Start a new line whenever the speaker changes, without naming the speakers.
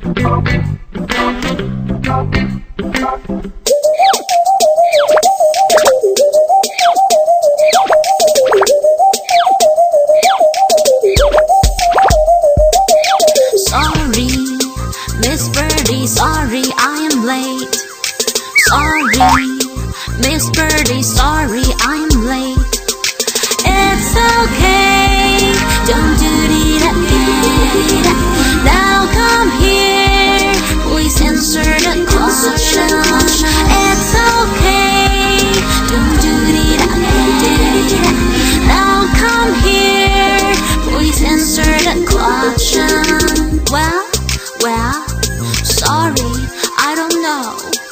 Sorry, Miss Birdie, sorry I Oh.